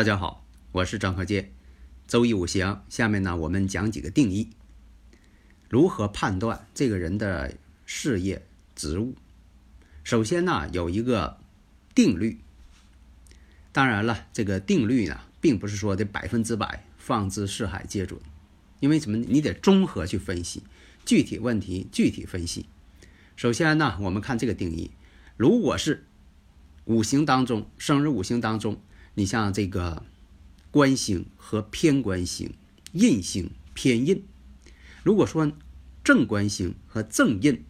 大家好，我是张和建。周易五行，下面呢我们讲几个定义，如何判断这个人的事业、职务。首先呢有一个定律，当然了，这个定律呢并不是说的百分之百放之四海皆准，因为什么？你得综合去分析具体问题，具体分析。首先呢，我们看这个定义，如果是五行当中，生日五行当中。你像这个官星和偏官星、印星、偏印，如果说正官星和正印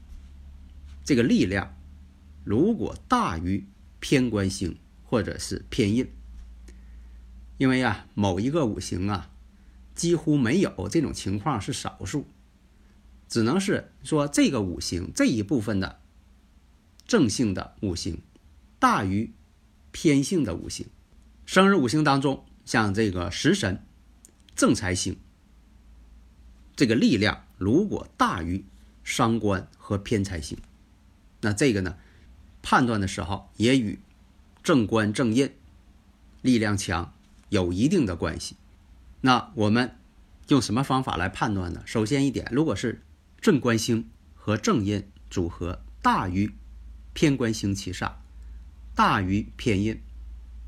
这个力量如果大于偏官星或者是偏印，因为啊某一个五行啊几乎没有这种情况是少数，只能是说这个五行这一部分的正性的五行大于偏性的五行。生日五行当中，像这个食神、正财星，这个力量如果大于伤官和偏财星，那这个呢，判断的时候也与正官正印力量强有一定的关系。那我们用什么方法来判断呢？首先一点，如果是正官星和正印组合大于偏官星七煞，大于偏印。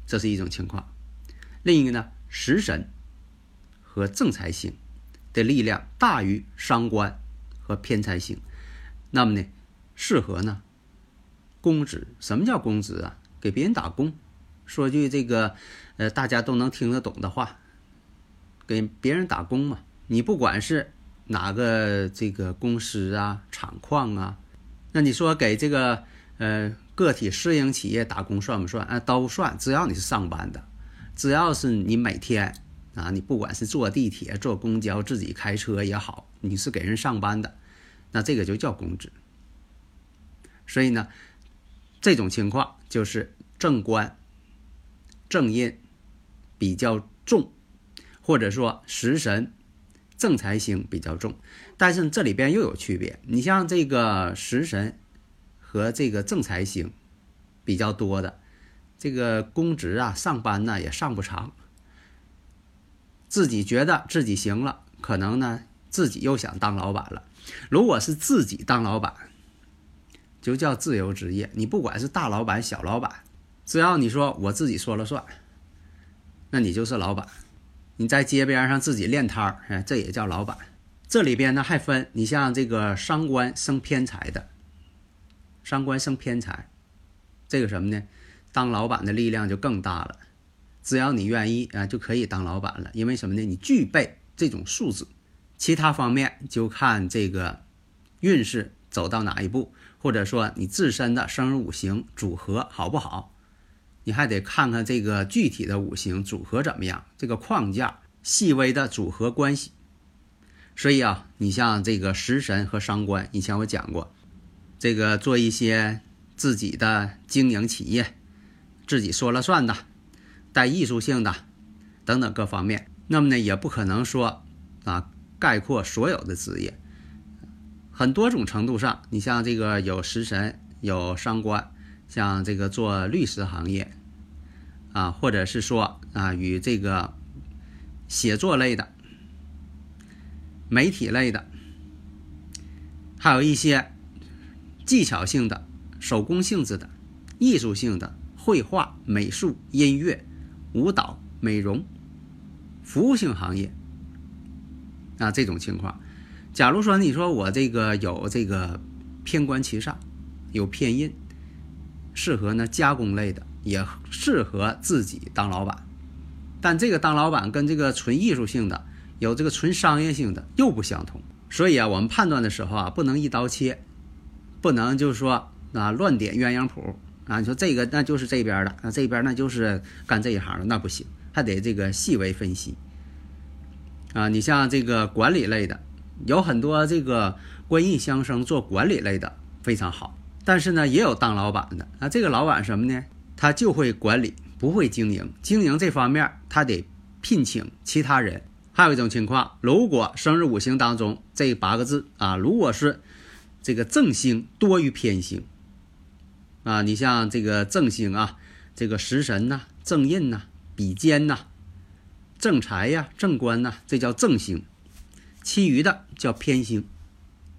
这是一种情况，另一个呢，食神和正财星的力量大于伤官和偏财星，那么呢，适合呢，公职。什么叫公职啊？给别人打工。说句这个，呃，大家都能听得懂的话，给别人打工嘛。你不管是哪个这个公司啊、厂矿啊，那你说给这个，呃。个体私营企业打工算不算？啊，都算。只要你是上班的，只要是你每天啊，你不管是坐地铁、坐公交、自己开车也好，你是给人上班的，那这个就叫公职。所以呢，这种情况就是正官、正印比较重，或者说食神、正财星比较重。但是这里边又有区别，你像这个食神。和这个正财星比较多的，这个公职啊，上班呢也上不长。自己觉得自己行了，可能呢自己又想当老板了。如果是自己当老板，就叫自由职业。你不管是大老板、小老板，只要你说我自己说了算，那你就是老板。你在街边上自己练摊儿，哎，这也叫老板。这里边呢还分，你像这个伤官生偏财的。伤官生偏财，这个什么呢？当老板的力量就更大了。只要你愿意啊，就可以当老板了。因为什么呢？你具备这种素质。其他方面就看这个运势走到哪一步，或者说你自身的生日五行组合好不好，你还得看看这个具体的五行组合怎么样，这个框架细微的组合关系。所以啊，你像这个食神和伤官，以前我讲过。这个做一些自己的经营企业，自己说了算的，带艺术性的等等各方面，那么呢也不可能说啊概括所有的职业，很多种程度上，你像这个有食神有商官，像这个做律师行业啊，或者是说啊与这个写作类的、媒体类的，还有一些。技巧性的、手工性质的、艺术性的绘画、美术、音乐、舞蹈、美容、服务性行业啊，这种情况，假如说你说我这个有这个偏官其煞，有偏印，适合呢加工类的，也适合自己当老板。但这个当老板跟这个纯艺术性的有这个纯商业性的又不相同。所以啊，我们判断的时候啊，不能一刀切，不能就是说啊乱点鸳鸯谱啊，你说这个那就是这边的，那这边那就是干这一行的，那不行，还得这个细微分析啊。你像这个管理类的，有很多这个官印相生做管理类的非常好，但是呢，也有当老板的啊。这个老板什么呢？他就会管理，不会经营。经营这方面，他得聘请其他人。还有一种情况，如果生日五行当中这八个字啊，如果是这个正星多于偏星啊，你像这个正星啊，这个食神呐、正印呐、比肩呐、正财呀、正官呐，这叫正星，其余的叫偏星，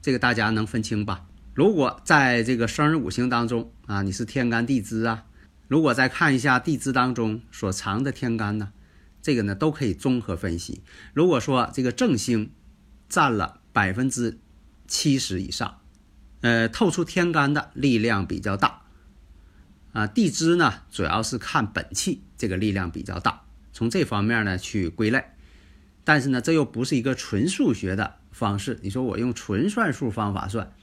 这个大家能分清吧？如果在这个生日五行当中啊，你是天干地支啊，如果再看一下地支当中所藏的天干呢？这个呢都可以综合分析。如果说这个正星占了百分之七十以上，呃，透出天干的力量比较大啊。地支呢主要是看本气，这个力量比较大，从这方面呢去归类。但是呢，这又不是一个纯数学的方式。你说我用纯算术方法算，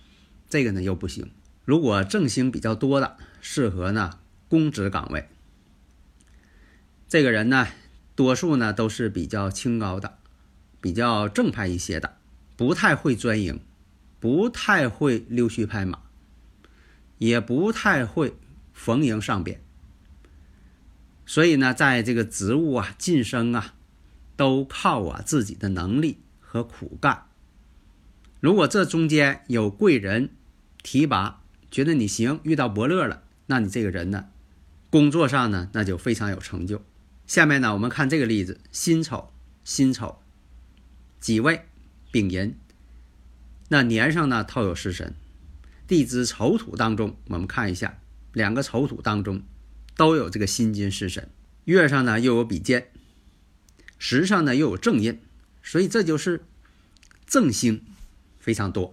这个呢又不行。如果正星比较多的，适合呢公职岗位。这个人呢。多数呢都是比较清高的，比较正派一些的，不太会钻营，不太会溜须拍马，也不太会逢迎上边。所以呢，在这个职务啊、晋升啊，都靠啊自己的能力和苦干。如果这中间有贵人提拔，觉得你行，遇到伯乐了，那你这个人呢，工作上呢，那就非常有成就。下面呢，我们看这个例子：辛丑、辛丑，己未、丙寅。那年上呢套有食神，地支丑土当中，我们看一下，两个丑土当中都有这个辛金食神，月上呢又有比肩，时上呢又有正印，所以这就是正星非常多。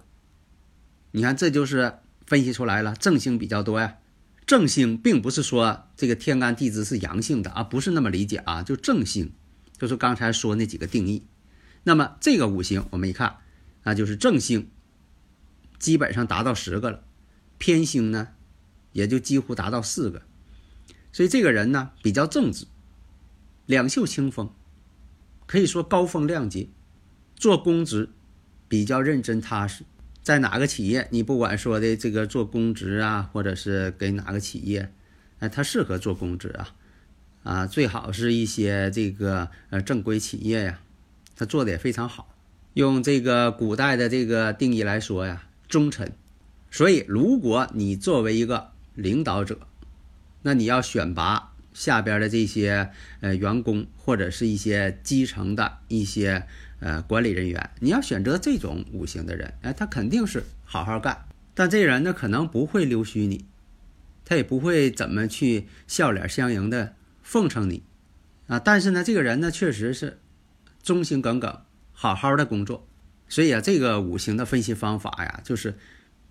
你看，这就是分析出来了，正星比较多呀。正星并不是说这个天干地支是阳性的啊，不是那么理解啊。就正星，就是刚才说那几个定义。那么这个五行我们一看，那就是正星，基本上达到十个了，偏星呢也就几乎达到四个。所以这个人呢比较正直，两袖清风，可以说高风亮节，做公职比较认真踏实。在哪个企业，你不管说的这个做公职啊，或者是给哪个企业，哎，他适合做公职啊，啊，最好是一些这个呃正规企业呀，他做的也非常好。用这个古代的这个定义来说呀，忠臣。所以，如果你作为一个领导者，那你要选拔下边的这些呃员工，或者是一些基层的一些。呃，管理人员，你要选择这种五行的人，哎，他肯定是好好干。但这人呢，可能不会溜须你，他也不会怎么去笑脸相迎的奉承你，啊，但是呢，这个人呢，确实是忠心耿耿，好好的工作。所以啊，这个五行的分析方法呀，就是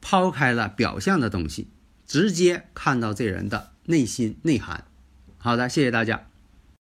抛开了表象的东西，直接看到这人的内心内涵。好的，谢谢大家。